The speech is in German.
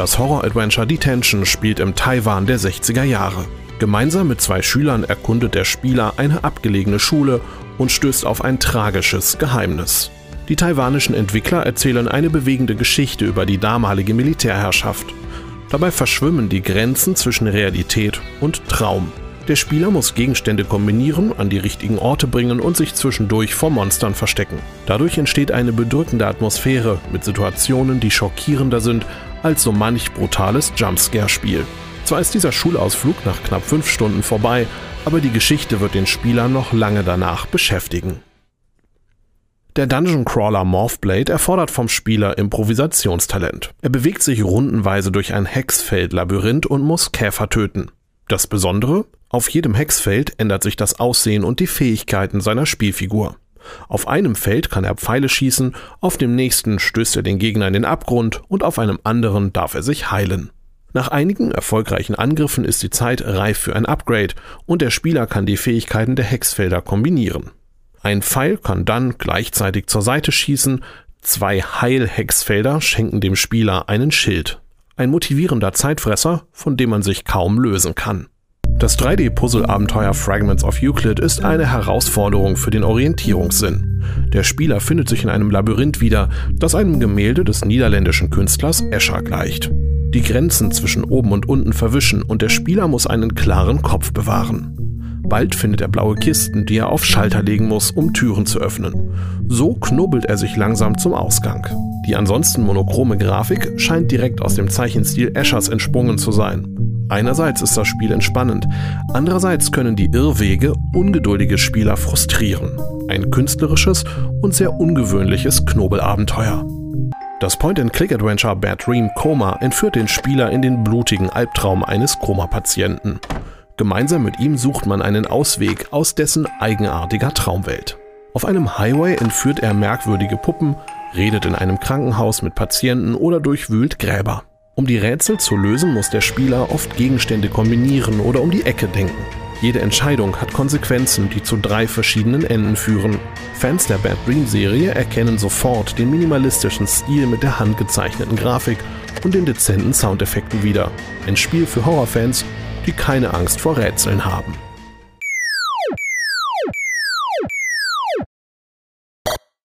Das Horror-Adventure Detention spielt im Taiwan der 60er Jahre. Gemeinsam mit zwei Schülern erkundet der Spieler eine abgelegene Schule und stößt auf ein tragisches Geheimnis. Die taiwanischen Entwickler erzählen eine bewegende Geschichte über die damalige Militärherrschaft. Dabei verschwimmen die Grenzen zwischen Realität und Traum. Der Spieler muss Gegenstände kombinieren, an die richtigen Orte bringen und sich zwischendurch vor Monstern verstecken. Dadurch entsteht eine bedrückende Atmosphäre mit Situationen, die schockierender sind als so manch brutales Jumpscare-Spiel. Zwar ist dieser Schulausflug nach knapp fünf Stunden vorbei, aber die Geschichte wird den Spieler noch lange danach beschäftigen. Der Dungeon Crawler Morphblade erfordert vom Spieler Improvisationstalent. Er bewegt sich rundenweise durch ein Hexfeld-Labyrinth und muss Käfer töten. Das Besondere? Auf jedem Hexfeld ändert sich das Aussehen und die Fähigkeiten seiner Spielfigur. Auf einem Feld kann er Pfeile schießen, auf dem nächsten stößt er den Gegner in den Abgrund und auf einem anderen darf er sich heilen. Nach einigen erfolgreichen Angriffen ist die Zeit reif für ein Upgrade und der Spieler kann die Fähigkeiten der Hexfelder kombinieren. Ein Pfeil kann dann gleichzeitig zur Seite schießen, zwei Heilhexfelder schenken dem Spieler einen Schild. Ein motivierender Zeitfresser, von dem man sich kaum lösen kann. Das 3D-Puzzle-Abenteuer Fragments of Euclid ist eine Herausforderung für den Orientierungssinn. Der Spieler findet sich in einem Labyrinth wieder, das einem Gemälde des niederländischen Künstlers Escher gleicht. Die Grenzen zwischen oben und unten verwischen und der Spieler muss einen klaren Kopf bewahren. Bald findet er blaue Kisten, die er auf Schalter legen muss, um Türen zu öffnen. So knubbelt er sich langsam zum Ausgang. Die ansonsten monochrome Grafik scheint direkt aus dem Zeichenstil Eschers entsprungen zu sein. Einerseits ist das Spiel entspannend, andererseits können die Irrwege ungeduldige Spieler frustrieren. Ein künstlerisches und sehr ungewöhnliches Knobelabenteuer. Das Point-and-Click-Adventure Bad Dream Coma entführt den Spieler in den blutigen Albtraum eines Koma-Patienten. Gemeinsam mit ihm sucht man einen Ausweg aus dessen eigenartiger Traumwelt. Auf einem Highway entführt er merkwürdige Puppen, redet in einem Krankenhaus mit Patienten oder durchwühlt Gräber. Um die Rätsel zu lösen, muss der Spieler oft Gegenstände kombinieren oder um die Ecke denken. Jede Entscheidung hat Konsequenzen, die zu drei verschiedenen Enden führen. Fans der Bad Dream Serie erkennen sofort den minimalistischen Stil mit der handgezeichneten Grafik und den dezenten Soundeffekten wieder. Ein Spiel für Horrorfans, die keine Angst vor Rätseln haben.